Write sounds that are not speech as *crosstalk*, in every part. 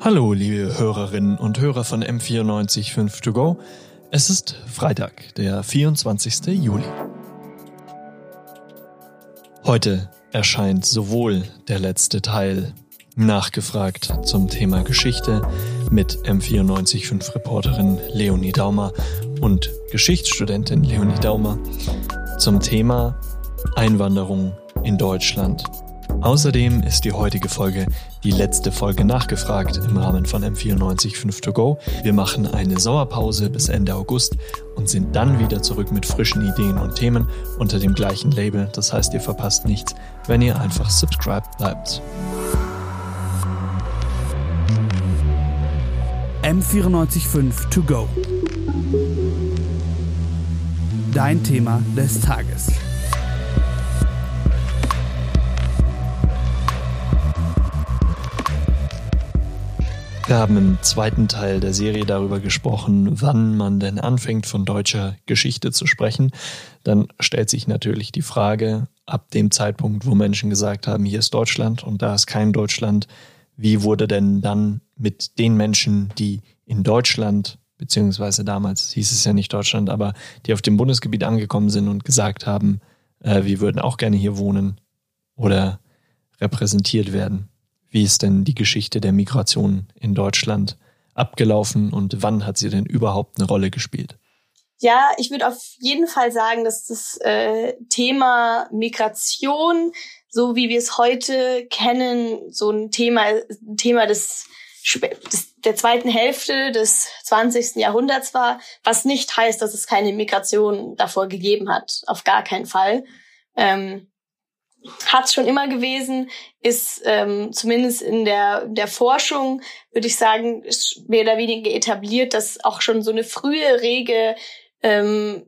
Hallo, liebe Hörerinnen und Hörer von M945 To Go. Es ist Freitag, der 24. Juli. Heute erscheint sowohl der letzte Teil nachgefragt zum Thema Geschichte mit M945 Reporterin Leonie Daumer und Geschichtsstudentin Leonie Daumer zum Thema Einwanderung in Deutschland Außerdem ist die heutige Folge die letzte Folge nachgefragt im Rahmen von M945 To Go. Wir machen eine Sauerpause bis Ende August und sind dann wieder zurück mit frischen Ideen und Themen unter dem gleichen Label. Das heißt, ihr verpasst nichts, wenn ihr einfach subscribed bleibt. M945 To Go. Dein Thema des Tages. Wir haben im zweiten Teil der Serie darüber gesprochen, wann man denn anfängt, von deutscher Geschichte zu sprechen. Dann stellt sich natürlich die Frage, ab dem Zeitpunkt, wo Menschen gesagt haben, hier ist Deutschland und da ist kein Deutschland, wie wurde denn dann mit den Menschen, die in Deutschland, beziehungsweise damals hieß es ja nicht Deutschland, aber die auf dem Bundesgebiet angekommen sind und gesagt haben, äh, wir würden auch gerne hier wohnen oder repräsentiert werden. Wie ist denn die Geschichte der Migration in Deutschland abgelaufen und wann hat sie denn überhaupt eine Rolle gespielt? Ja, ich würde auf jeden Fall sagen, dass das äh, Thema Migration, so wie wir es heute kennen, so ein Thema, ein Thema des, des der zweiten Hälfte des 20. Jahrhunderts war, was nicht heißt, dass es keine Migration davor gegeben hat. Auf gar keinen Fall. Ähm, hat es schon immer gewesen, ist ähm, zumindest in der, der Forschung, würde ich sagen, mehr oder weniger etabliert, dass auch schon so eine frühe rege ähm,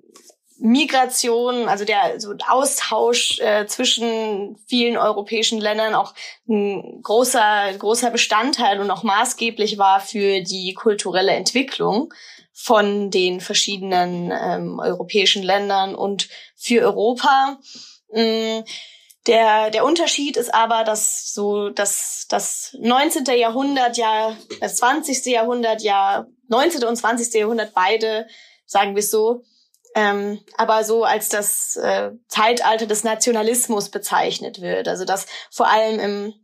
Migration, also der so Austausch äh, zwischen vielen europäischen Ländern auch ein großer, großer Bestandteil und auch maßgeblich war für die kulturelle Entwicklung von den verschiedenen ähm, europäischen Ländern und für Europa. Ähm, der, der Unterschied ist aber, dass so dass das 19. Jahrhundert, ja, das 20. Jahrhundert, ja, 19. und 20. Jahrhundert beide, sagen wir so, ähm, aber so als das äh, Zeitalter des Nationalismus bezeichnet wird. Also dass vor allem im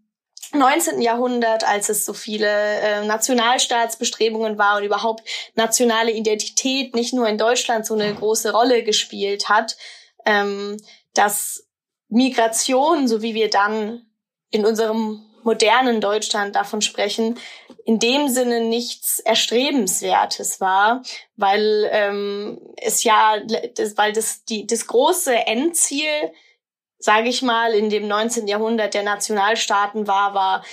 19. Jahrhundert, als es so viele äh, Nationalstaatsbestrebungen war und überhaupt nationale Identität nicht nur in Deutschland so eine große Rolle gespielt hat, ähm, dass Migration, so wie wir dann in unserem modernen Deutschland davon sprechen, in dem Sinne nichts Erstrebenswertes war, weil ähm, es ja, das, weil das die das große Endziel, sage ich mal, in dem 19. Jahrhundert der Nationalstaaten war, war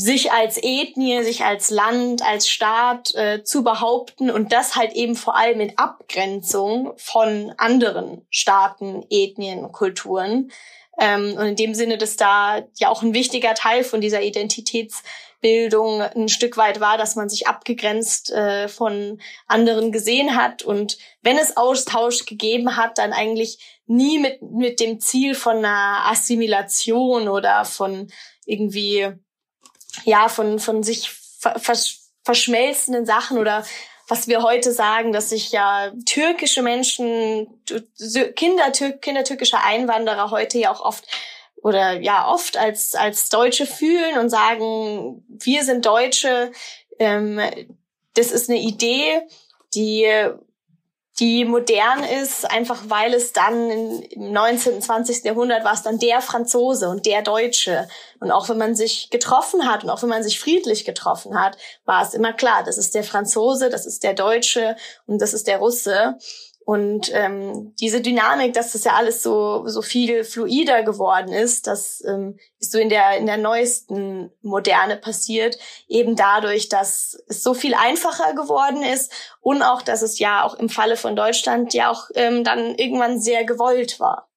sich als Ethnie, sich als Land, als Staat äh, zu behaupten und das halt eben vor allem in Abgrenzung von anderen Staaten, Ethnien, Kulturen. Ähm, und in dem Sinne, dass da ja auch ein wichtiger Teil von dieser Identitätsbildung ein Stück weit war, dass man sich abgegrenzt äh, von anderen gesehen hat. Und wenn es Austausch gegeben hat, dann eigentlich nie mit, mit dem Ziel von einer Assimilation oder von irgendwie, ja, von, von sich vers verschmelzenden Sachen oder was wir heute sagen, dass sich ja türkische Menschen, Kinder, Kinder türkischer Einwanderer heute ja auch oft oder ja oft als als Deutsche fühlen und sagen, wir sind Deutsche. Ähm, das ist eine Idee, die die modern ist, einfach weil es dann im 19. und 20. Jahrhundert war es dann der Franzose und der Deutsche. Und auch wenn man sich getroffen hat und auch wenn man sich friedlich getroffen hat, war es immer klar, das ist der Franzose, das ist der Deutsche und das ist der Russe. Und ähm, diese Dynamik, dass das ja alles so so viel fluider geworden ist, das ähm, ist so in der in der neuesten Moderne passiert, eben dadurch, dass es so viel einfacher geworden ist und auch, dass es ja auch im Falle von Deutschland ja auch ähm, dann irgendwann sehr gewollt war.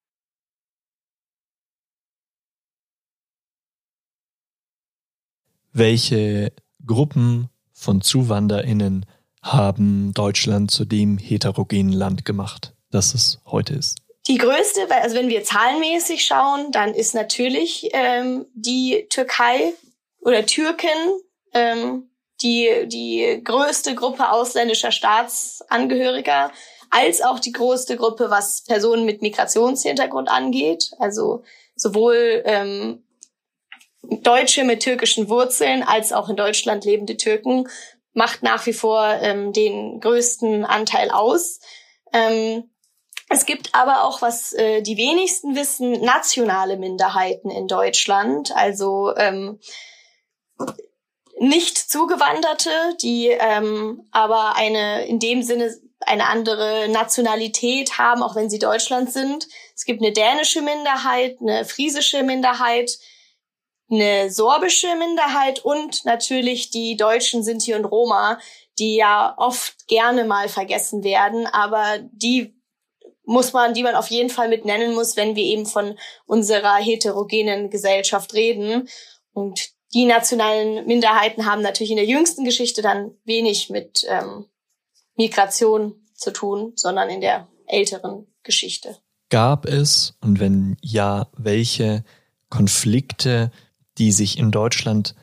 Welche Gruppen von ZuwanderInnen haben Deutschland zu dem heterogenen Land gemacht, das es heute ist. Die größte, also wenn wir zahlenmäßig schauen, dann ist natürlich ähm, die Türkei oder Türken ähm, die, die größte Gruppe ausländischer Staatsangehöriger, als auch die größte Gruppe, was Personen mit Migrationshintergrund angeht. Also sowohl ähm, Deutsche mit türkischen Wurzeln als auch in Deutschland lebende Türken macht nach wie vor ähm, den größten Anteil aus. Ähm, es gibt aber auch, was äh, die wenigsten wissen, nationale Minderheiten in Deutschland, also ähm, nicht Zugewanderte, die ähm, aber eine in dem Sinne eine andere Nationalität haben, auch wenn sie Deutschland sind. Es gibt eine dänische Minderheit, eine friesische Minderheit, eine sorbische Minderheit und natürlich die Deutschen Sinti und Roma, die ja oft gerne mal vergessen werden, aber die muss man, die man auf jeden Fall mit nennen muss, wenn wir eben von unserer heterogenen Gesellschaft reden. Und die nationalen Minderheiten haben natürlich in der jüngsten Geschichte dann wenig mit ähm, Migration zu tun, sondern in der älteren Geschichte. Gab es und wenn ja, welche Konflikte, die sich in Deutschland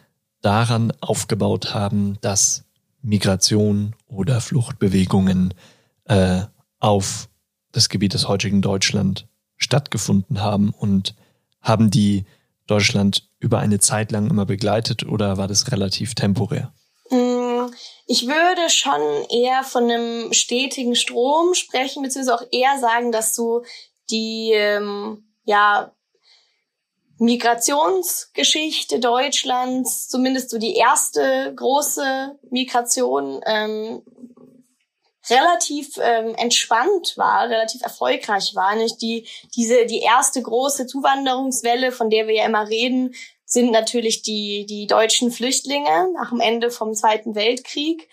daran aufgebaut haben, dass Migration oder Fluchtbewegungen äh, auf das Gebiet des heutigen Deutschland stattgefunden haben und haben die Deutschland über eine Zeit lang immer begleitet oder war das relativ temporär? Mm, ich würde schon eher von einem stetigen Strom sprechen, beziehungsweise auch eher sagen, dass so die ähm, ja, Migrationsgeschichte Deutschlands, zumindest so die erste große Migration, ähm, relativ ähm, entspannt war, relativ erfolgreich war. Nicht die diese die erste große Zuwanderungswelle, von der wir ja immer reden, sind natürlich die die deutschen Flüchtlinge nach dem Ende vom Zweiten Weltkrieg.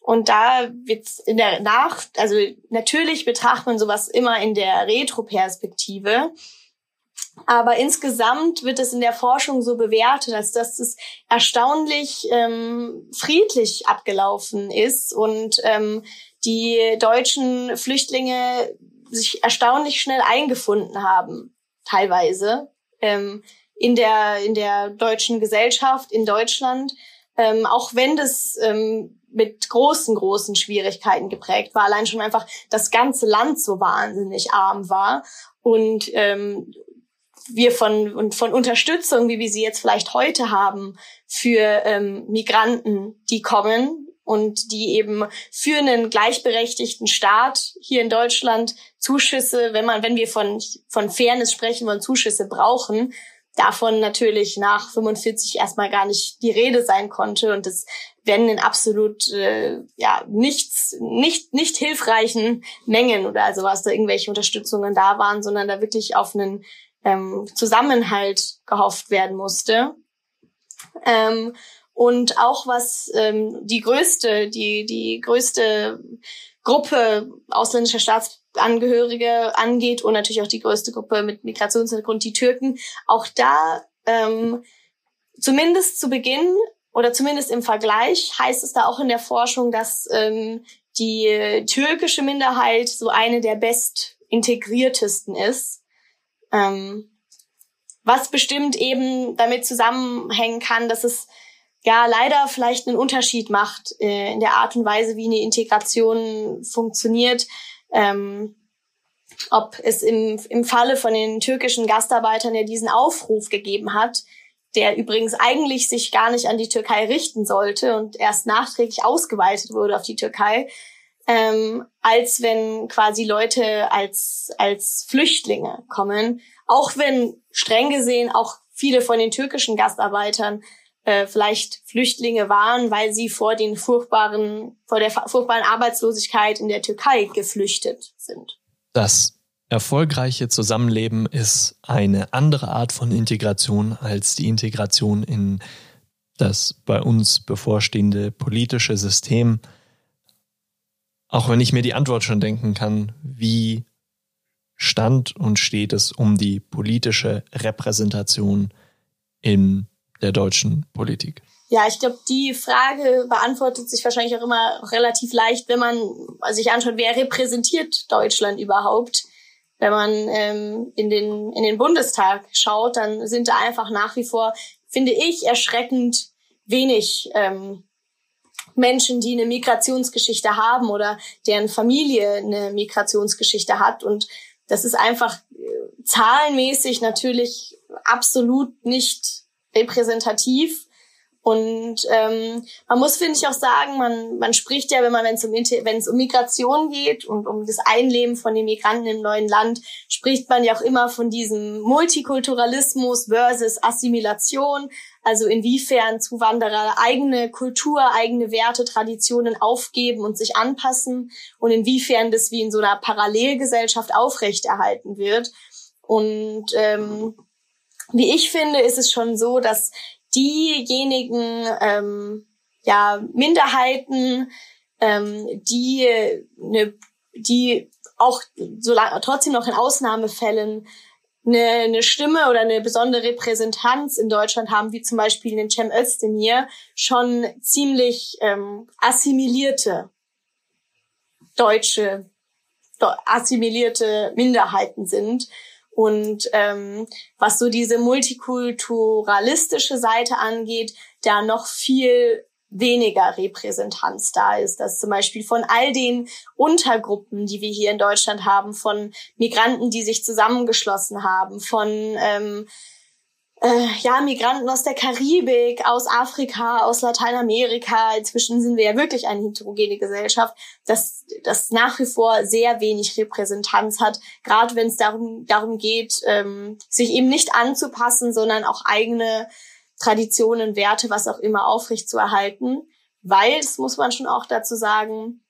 Und da wird's in der Nacht, also natürlich betrachtet man sowas immer in der Retroperspektive. Aber insgesamt wird es in der Forschung so bewertet, als dass es erstaunlich ähm, friedlich abgelaufen ist und ähm, die deutschen Flüchtlinge sich erstaunlich schnell eingefunden haben, teilweise ähm, in der in der deutschen Gesellschaft in Deutschland, ähm, auch wenn das ähm, mit großen großen Schwierigkeiten geprägt war, allein schon einfach das ganze Land so wahnsinnig arm war und ähm, wir von und von Unterstützung, wie wir sie jetzt vielleicht heute haben, für ähm, Migranten, die kommen, und die eben für einen gleichberechtigten Staat hier in Deutschland Zuschüsse, wenn man, wenn wir von, von Fairness sprechen wollen, Zuschüsse brauchen, davon natürlich nach 45 erstmal gar nicht die Rede sein konnte. Und es werden in absolut äh, ja nichts nicht nicht hilfreichen Mengen oder also was da irgendwelche Unterstützungen da waren, sondern da wirklich auf einen ähm, Zusammenhalt gehofft werden musste. Ähm, und auch was ähm, die größte, die, die größte Gruppe ausländischer Staatsangehörige angeht und natürlich auch die größte Gruppe mit Migrationshintergrund, die Türken, auch da ähm, zumindest zu Beginn oder zumindest im Vergleich heißt es da auch in der Forschung, dass ähm, die türkische Minderheit so eine der best integriertesten ist. Ähm, was bestimmt eben damit zusammenhängen kann, dass es ja leider vielleicht einen Unterschied macht äh, in der Art und Weise, wie eine Integration funktioniert. Ähm, ob es im, im Falle von den türkischen Gastarbeitern, der diesen Aufruf gegeben hat, der übrigens eigentlich sich gar nicht an die Türkei richten sollte und erst nachträglich ausgeweitet wurde auf die Türkei, ähm, als wenn quasi Leute als, als Flüchtlinge kommen. Auch wenn streng gesehen auch viele von den türkischen Gastarbeitern äh, vielleicht Flüchtlinge waren, weil sie vor den furchtbaren, vor der furchtbaren Arbeitslosigkeit in der Türkei geflüchtet sind. Das erfolgreiche Zusammenleben ist eine andere Art von Integration als die Integration in das bei uns bevorstehende politische System. Auch wenn ich mir die Antwort schon denken kann, wie stand und steht es um die politische Repräsentation in der deutschen Politik? Ja, ich glaube, die Frage beantwortet sich wahrscheinlich auch immer relativ leicht, wenn man sich anschaut, wer repräsentiert Deutschland überhaupt. Wenn man ähm, in, den, in den Bundestag schaut, dann sind da einfach nach wie vor, finde ich, erschreckend wenig ähm, Menschen, die eine Migrationsgeschichte haben oder deren Familie eine Migrationsgeschichte hat. Und das ist einfach äh, zahlenmäßig natürlich absolut nicht repräsentativ. Und ähm, man muss, finde ich, auch sagen, man, man spricht ja, wenn man, wenn es um, wenn es um Migration geht und um das Einleben von den Migranten im neuen Land, spricht man ja auch immer von diesem Multikulturalismus versus Assimilation. Also inwiefern Zuwanderer eigene Kultur, eigene Werte, Traditionen aufgeben und sich anpassen und inwiefern das wie in so einer Parallelgesellschaft aufrechterhalten wird. Und ähm, wie ich finde, ist es schon so, dass diejenigen ähm, ja, Minderheiten, ähm, die, ne, die auch so lang, trotzdem noch in Ausnahmefällen eine, eine Stimme oder eine besondere Repräsentanz in Deutschland haben, wie zum Beispiel den Cem Özdemir, schon ziemlich ähm, assimilierte deutsche, assimilierte Minderheiten sind. Und ähm, was so diese multikulturalistische Seite angeht, da noch viel weniger Repräsentanz da ist, dass zum Beispiel von all den Untergruppen, die wir hier in Deutschland haben, von Migranten, die sich zusammengeschlossen haben, von ähm, äh, ja, Migranten aus der Karibik, aus Afrika, aus Lateinamerika. Inzwischen sind wir ja wirklich eine heterogene Gesellschaft, dass das nach wie vor sehr wenig Repräsentanz hat, gerade wenn es darum, darum geht, ähm, sich eben nicht anzupassen, sondern auch eigene Traditionen, Werte, was auch immer aufrecht zu erhalten. Weil, das muss man schon auch dazu sagen,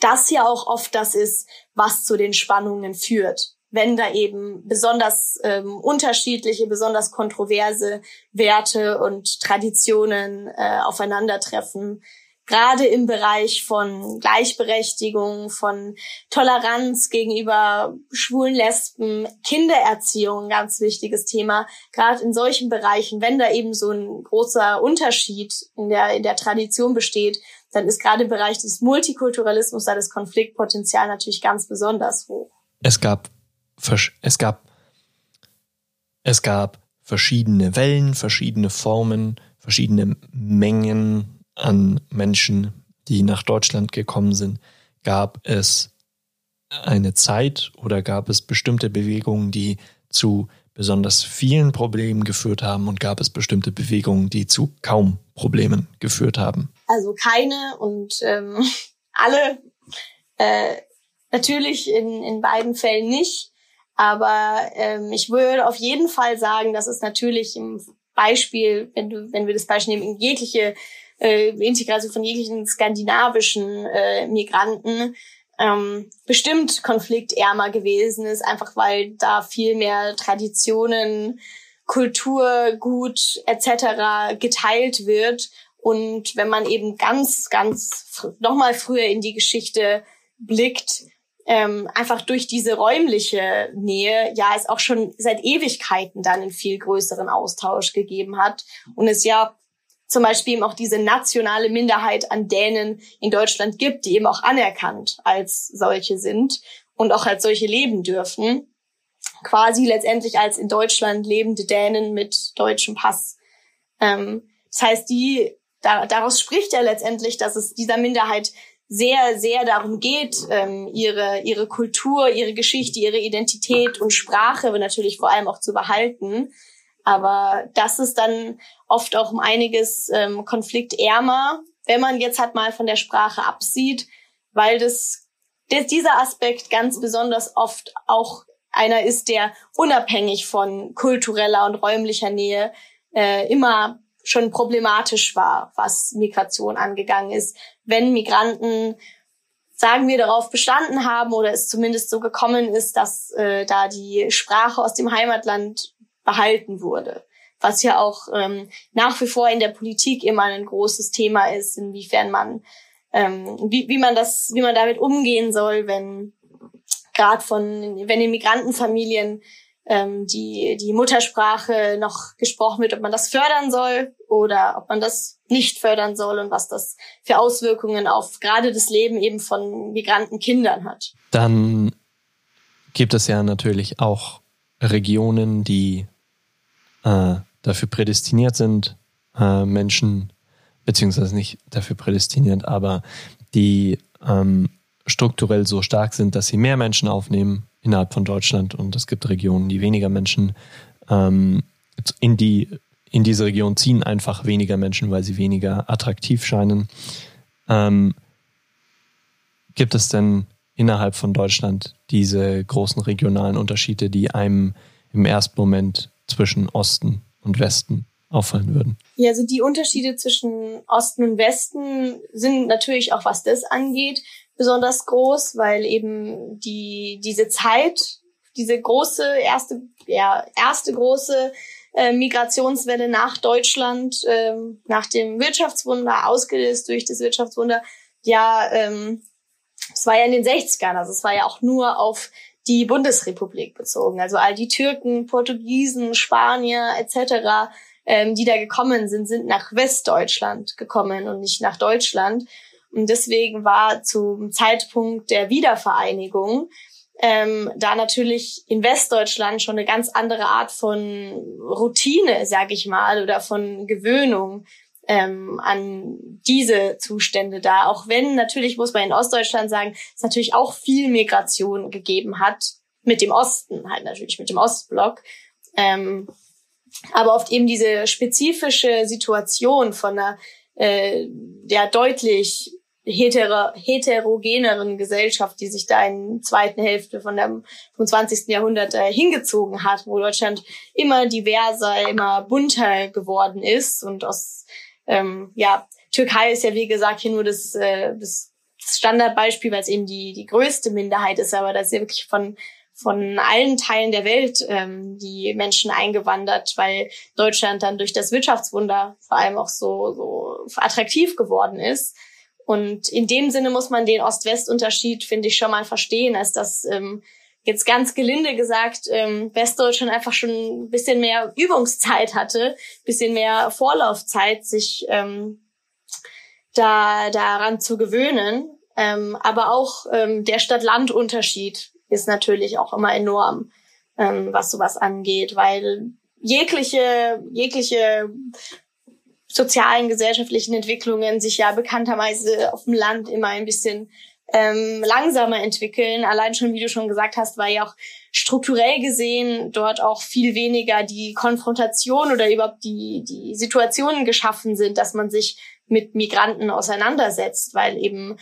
das ja auch oft das ist, was zu den Spannungen führt wenn da eben besonders ähm, unterschiedliche, besonders kontroverse Werte und Traditionen äh, aufeinandertreffen. Gerade im Bereich von Gleichberechtigung, von Toleranz gegenüber schwulen Lesben, Kindererziehung, ganz wichtiges Thema. Gerade in solchen Bereichen, wenn da eben so ein großer Unterschied in der, in der Tradition besteht, dann ist gerade im Bereich des Multikulturalismus da das Konfliktpotenzial natürlich ganz besonders hoch. Es gab es gab, es gab verschiedene Wellen, verschiedene Formen, verschiedene Mengen an Menschen, die nach Deutschland gekommen sind. Gab es eine Zeit oder gab es bestimmte Bewegungen, die zu besonders vielen Problemen geführt haben und gab es bestimmte Bewegungen, die zu kaum Problemen geführt haben? Also keine und ähm, *laughs* alle äh, natürlich in, in beiden Fällen nicht. Aber ähm, ich würde auf jeden Fall sagen, dass es natürlich im Beispiel, wenn du, wenn wir das Beispiel nehmen, in jegliche äh, Integration von jeglichen skandinavischen äh, Migranten ähm, bestimmt konfliktärmer gewesen ist, einfach weil da viel mehr Traditionen, Kultur, Gut etc. geteilt wird. Und wenn man eben ganz, ganz nochmal früher in die Geschichte blickt, ähm, einfach durch diese räumliche Nähe ja es auch schon seit Ewigkeiten dann einen viel größeren Austausch gegeben hat und es ja zum Beispiel eben auch diese nationale Minderheit an Dänen in Deutschland gibt, die eben auch anerkannt als solche sind und auch als solche leben dürfen. Quasi letztendlich als in Deutschland lebende Dänen mit deutschem Pass. Ähm, das heißt, die, da, daraus spricht ja letztendlich, dass es dieser Minderheit sehr, sehr darum geht, ähm, ihre, ihre Kultur, ihre Geschichte, ihre Identität und Sprache natürlich vor allem auch zu behalten. Aber das ist dann oft auch um einiges ähm, konfliktärmer, wenn man jetzt halt mal von der Sprache absieht, weil das, das dieser Aspekt ganz besonders oft auch einer ist, der unabhängig von kultureller und räumlicher Nähe äh, immer schon problematisch war, was Migration angegangen ist. Wenn Migranten, sagen wir, darauf bestanden haben oder es zumindest so gekommen ist, dass äh, da die Sprache aus dem Heimatland behalten wurde. Was ja auch ähm, nach wie vor in der Politik immer ein großes Thema ist, inwiefern man, ähm, wie, wie man das, wie man damit umgehen soll, wenn gerade von, wenn in Migrantenfamilien ähm, die, die Muttersprache noch gesprochen wird, ob man das fördern soll oder ob man das nicht fördern soll und was das für Auswirkungen auf gerade das Leben eben von migranten Kindern hat. Dann gibt es ja natürlich auch Regionen, die äh, dafür prädestiniert sind, äh, Menschen beziehungsweise nicht dafür prädestiniert, aber die ähm, strukturell so stark sind, dass sie mehr Menschen aufnehmen innerhalb von Deutschland und es gibt Regionen, die weniger Menschen ähm, in die in diese Region ziehen einfach weniger Menschen, weil sie weniger attraktiv scheinen. Ähm, gibt es denn innerhalb von Deutschland diese großen regionalen Unterschiede, die einem im ersten Moment zwischen Osten und Westen auffallen würden? Ja, also die Unterschiede zwischen Osten und Westen sind natürlich auch, was das angeht, besonders groß, weil eben die, diese Zeit, diese große, erste, ja, erste große äh, Migrationswelle nach Deutschland, äh, nach dem Wirtschaftswunder, ausgelöst durch das Wirtschaftswunder, ja, ähm, es war ja in den 60ern, also es war ja auch nur auf die Bundesrepublik bezogen. Also all die Türken, Portugiesen, Spanier etc., ähm, die da gekommen sind, sind nach Westdeutschland gekommen und nicht nach Deutschland. Und deswegen war zum Zeitpunkt der Wiedervereinigung ähm, da natürlich in Westdeutschland schon eine ganz andere Art von Routine, sag ich mal, oder von Gewöhnung ähm, an diese Zustände da. Auch wenn natürlich, muss man in Ostdeutschland sagen, es natürlich auch viel Migration gegeben hat, mit dem Osten, halt natürlich mit dem Ostblock. Ähm, aber oft eben diese spezifische Situation von einer äh, ja deutlich hetero, heterogeneren Gesellschaft, die sich da in der zweiten Hälfte von dem, vom 20. Jahrhundert äh, hingezogen hat, wo Deutschland immer diverser, immer bunter geworden ist und aus ähm, ja, Türkei ist ja wie gesagt hier nur das, äh, das Standardbeispiel, weil es eben die, die größte Minderheit ist, aber da ist ja wirklich von von allen Teilen der Welt ähm, die Menschen eingewandert, weil Deutschland dann durch das Wirtschaftswunder vor allem auch so, so attraktiv geworden ist. Und in dem Sinne muss man den Ost-West-Unterschied, finde ich, schon mal verstehen, als dass ähm, jetzt ganz gelinde gesagt, ähm, Westdeutschland einfach schon ein bisschen mehr Übungszeit hatte, bisschen mehr Vorlaufzeit, sich ähm, da daran zu gewöhnen. Ähm, aber auch ähm, der Stadt-Land-Unterschied ist natürlich auch immer enorm, ähm, was sowas angeht, weil jegliche, jegliche sozialen, gesellschaftlichen Entwicklungen sich ja bekannterweise auf dem Land immer ein bisschen ähm, langsamer entwickeln. Allein schon, wie du schon gesagt hast, war ja auch strukturell gesehen dort auch viel weniger die Konfrontation oder überhaupt die, die Situationen geschaffen sind, dass man sich mit Migranten auseinandersetzt, weil eben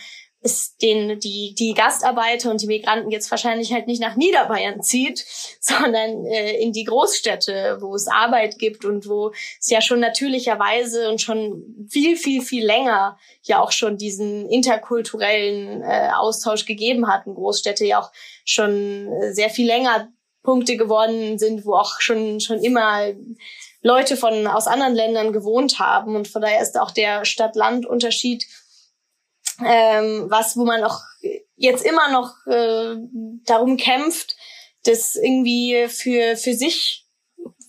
es den, die, die Gastarbeiter und die Migranten jetzt wahrscheinlich halt nicht nach Niederbayern zieht, *laughs* sondern äh, in die Großstädte, wo es Arbeit gibt und wo es ja schon natürlicherweise und schon viel, viel, viel länger ja auch schon diesen interkulturellen äh, Austausch gegeben hat. Und Großstädte ja auch schon äh, sehr viel länger Punkte geworden sind, wo auch schon, schon immer Leute von aus anderen Ländern gewohnt haben. Und von daher ist auch der Stadt-Land-Unterschied ähm, was, wo man auch jetzt immer noch äh, darum kämpft, das irgendwie für, für sich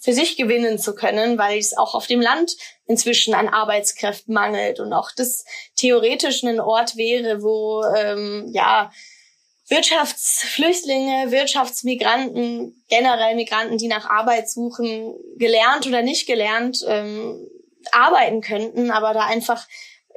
für sich gewinnen zu können, weil es auch auf dem Land inzwischen an Arbeitskräften mangelt und auch das theoretisch ein Ort wäre, wo ähm, ja Wirtschaftsflüchtlinge, Wirtschaftsmigranten, generell Migranten, die nach Arbeit suchen, gelernt oder nicht gelernt, ähm, arbeiten könnten, aber da einfach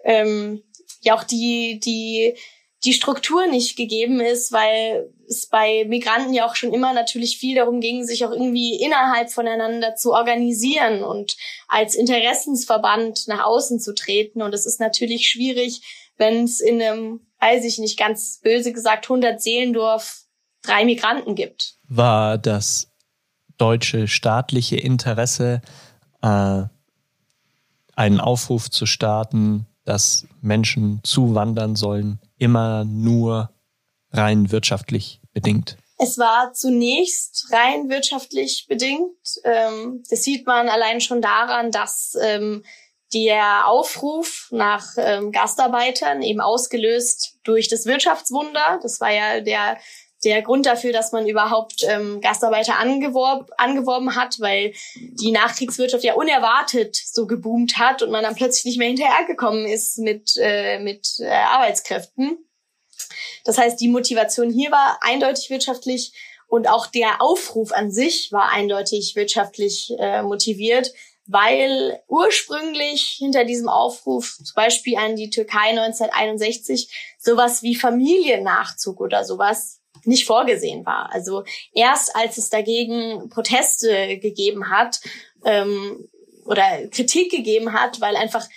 ähm, ja auch die, die, die Struktur nicht gegeben ist, weil es bei Migranten ja auch schon immer natürlich viel darum ging, sich auch irgendwie innerhalb voneinander zu organisieren und als Interessensverband nach außen zu treten. Und es ist natürlich schwierig, wenn es in einem, weiß ich nicht, ganz böse gesagt, 100 Seelendorf drei Migranten gibt. War das deutsche staatliche Interesse, äh, einen Aufruf zu starten, dass Menschen zuwandern sollen, immer nur rein wirtschaftlich bedingt? Es war zunächst rein wirtschaftlich bedingt. Ähm, das sieht man allein schon daran, dass ähm, der Aufruf nach ähm, Gastarbeitern eben ausgelöst durch das Wirtschaftswunder, das war ja der der Grund dafür, dass man überhaupt ähm, Gastarbeiter angeworb, angeworben hat, weil die Nachkriegswirtschaft ja unerwartet so geboomt hat und man dann plötzlich nicht mehr hinterhergekommen ist mit, äh, mit äh, Arbeitskräften. Das heißt, die Motivation hier war eindeutig wirtschaftlich und auch der Aufruf an sich war eindeutig wirtschaftlich äh, motiviert, weil ursprünglich hinter diesem Aufruf, zum Beispiel an die Türkei 1961, sowas wie Familiennachzug oder sowas nicht vorgesehen war. Also erst als es dagegen Proteste gegeben hat ähm, oder Kritik gegeben hat, weil einfach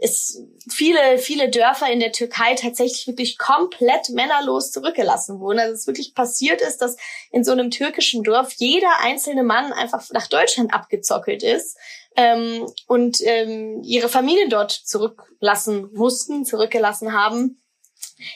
es viele, viele Dörfer in der Türkei tatsächlich wirklich komplett männerlos zurückgelassen wurden. Also es wirklich passiert ist, dass in so einem türkischen Dorf jeder einzelne Mann einfach nach Deutschland abgezockelt ist ähm, und ähm, ihre Familien dort zurücklassen mussten, zurückgelassen haben.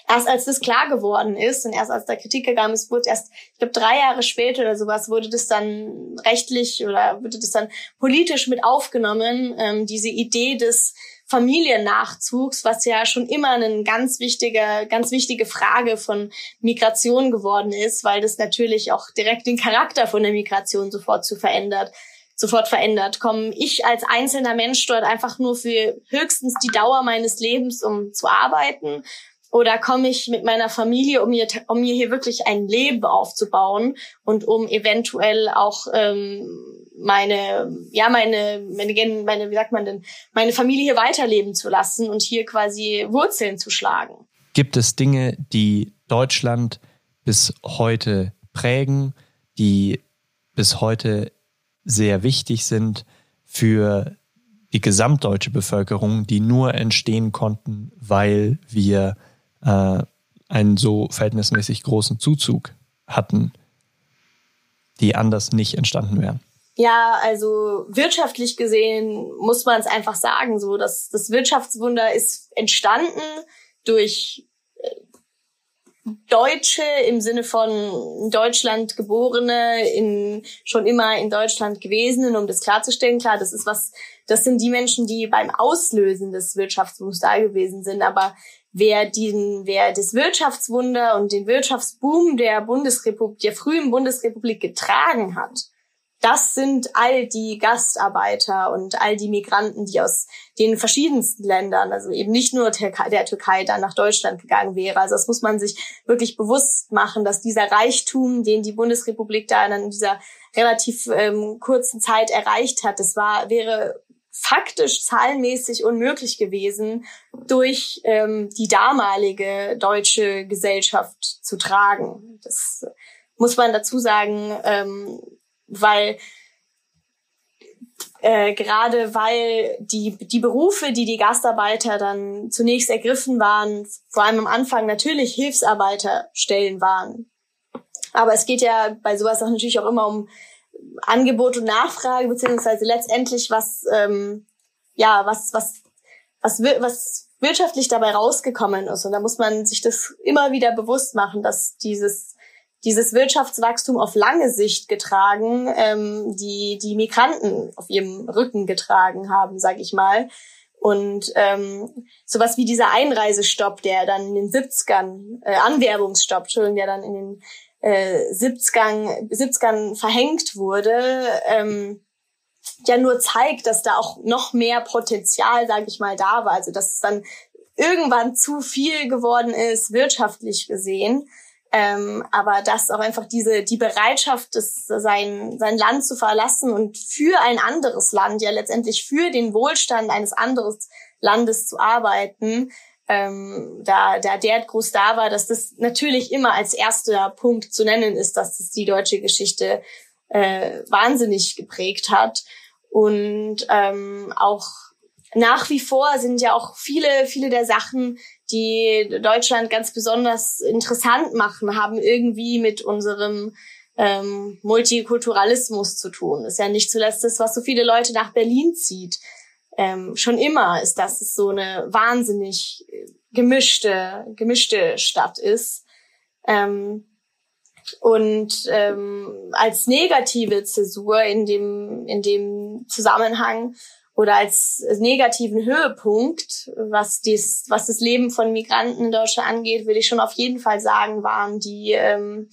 Erst als das klar geworden ist und erst als da Kritik gegangen ist, wurde erst, ich glaube, drei Jahre später oder sowas, wurde das dann rechtlich oder wurde das dann politisch mit aufgenommen, ähm, diese Idee des Familiennachzugs, was ja schon immer eine ganz wichtige, ganz wichtige Frage von Migration geworden ist, weil das natürlich auch direkt den Charakter von der Migration sofort zu verändert sofort verändert. Komme ich als einzelner Mensch dort einfach nur für höchstens die Dauer meines Lebens, um zu arbeiten? Oder komme ich mit meiner Familie, um mir, um mir hier wirklich ein Leben aufzubauen und um eventuell auch ähm, meine, ja, meine, meine, meine, wie sagt man denn, meine Familie hier weiterleben zu lassen und hier quasi Wurzeln zu schlagen. Gibt es Dinge, die Deutschland bis heute prägen, die bis heute sehr wichtig sind für die gesamtdeutsche Bevölkerung, die nur entstehen konnten, weil wir äh, einen so verhältnismäßig großen Zuzug hatten, die anders nicht entstanden wären. Ja, also wirtschaftlich gesehen muss man es einfach sagen, so dass das Wirtschaftswunder ist entstanden durch Deutsche im Sinne von Deutschland geborene, in, schon immer in Deutschland gewesen, um das klarzustellen. Klar, das ist was, das sind die Menschen, die beim Auslösen des Wirtschaftsbooms da gewesen sind. Aber wer den, wer das Wirtschaftswunder und den Wirtschaftsboom der Bundesrepublik, der frühen Bundesrepublik getragen hat, das sind all die Gastarbeiter und all die Migranten, die aus den verschiedensten Ländern, also eben nicht nur der Türkei, dann nach Deutschland gegangen wäre. Also das muss man sich wirklich bewusst machen, dass dieser Reichtum, den die Bundesrepublik da in dieser relativ ähm, kurzen Zeit erreicht hat, das war, wäre faktisch zahlenmäßig unmöglich gewesen, durch ähm, die damalige deutsche Gesellschaft zu tragen. Das muss man dazu sagen, ähm, weil äh, gerade weil die, die Berufe, die die Gastarbeiter dann zunächst ergriffen waren, vor allem am Anfang natürlich Hilfsarbeiterstellen waren. Aber es geht ja bei sowas auch natürlich auch immer um Angebot und Nachfrage, beziehungsweise letztendlich was, ähm, ja, was, was, was, was wirtschaftlich dabei rausgekommen ist. Und da muss man sich das immer wieder bewusst machen, dass dieses dieses Wirtschaftswachstum auf lange Sicht getragen, ähm, die die Migranten auf ihrem Rücken getragen haben, sag ich mal. Und ähm, sowas wie dieser Einreisestopp, der dann in den 70ern, äh, Anwerbungsstopp, Entschuldigung, der dann in den äh, 70ern, 70ern verhängt wurde, ähm, ja nur zeigt, dass da auch noch mehr Potenzial, sage ich mal, da war. Also dass es dann irgendwann zu viel geworden ist, wirtschaftlich gesehen. Ähm, aber dass auch einfach diese, die Bereitschaft, das, sein, sein Land zu verlassen und für ein anderes Land, ja letztendlich für den Wohlstand eines anderen Landes zu arbeiten, ähm, da, da der groß da war, dass das natürlich immer als erster Punkt zu nennen ist, dass das die deutsche Geschichte äh, wahnsinnig geprägt hat. Und ähm, auch nach wie vor sind ja auch viele, viele der Sachen, die Deutschland ganz besonders interessant machen, haben irgendwie mit unserem ähm, Multikulturalismus zu tun. ist ja nicht zuletzt das, was so viele Leute nach Berlin zieht. Ähm, schon immer ist, dass es so eine wahnsinnig gemischte, gemischte Stadt ist. Ähm, und ähm, als negative Zäsur in dem, in dem Zusammenhang oder als negativen Höhepunkt, was dies, was das Leben von Migranten in Deutschland angeht, würde ich schon auf jeden Fall sagen, waren die ähm,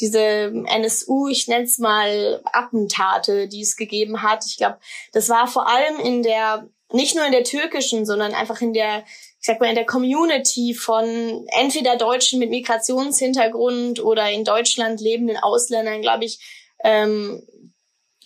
diese NSU, ich nenne es mal Attentate, die es gegeben hat. Ich glaube, das war vor allem in der, nicht nur in der türkischen, sondern einfach in der, ich sag mal, in der Community von entweder Deutschen mit Migrationshintergrund oder in Deutschland lebenden Ausländern, glaube ich, ähm,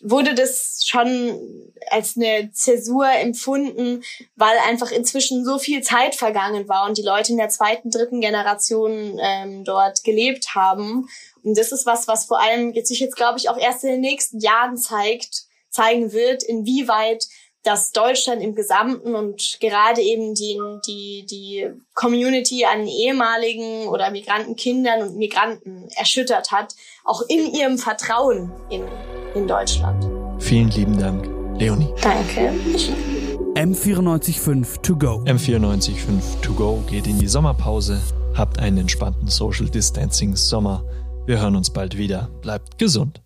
wurde das schon als eine Zäsur empfunden, weil einfach inzwischen so viel Zeit vergangen war und die Leute in der zweiten, dritten Generation ähm, dort gelebt haben. Und das ist was, was vor allem jetzt sich jetzt, glaube ich, auch erst in den nächsten Jahren zeigt, zeigen wird, inwieweit dass Deutschland im Gesamten und gerade eben die, die, die Community an ehemaligen oder Migrantenkindern und Migranten erschüttert hat, auch in ihrem Vertrauen in, in Deutschland. Vielen lieben Dank, Leonie. Danke. M945 To Go. M945 To Go geht in die Sommerpause. Habt einen entspannten Social Distancing Sommer. Wir hören uns bald wieder. Bleibt gesund.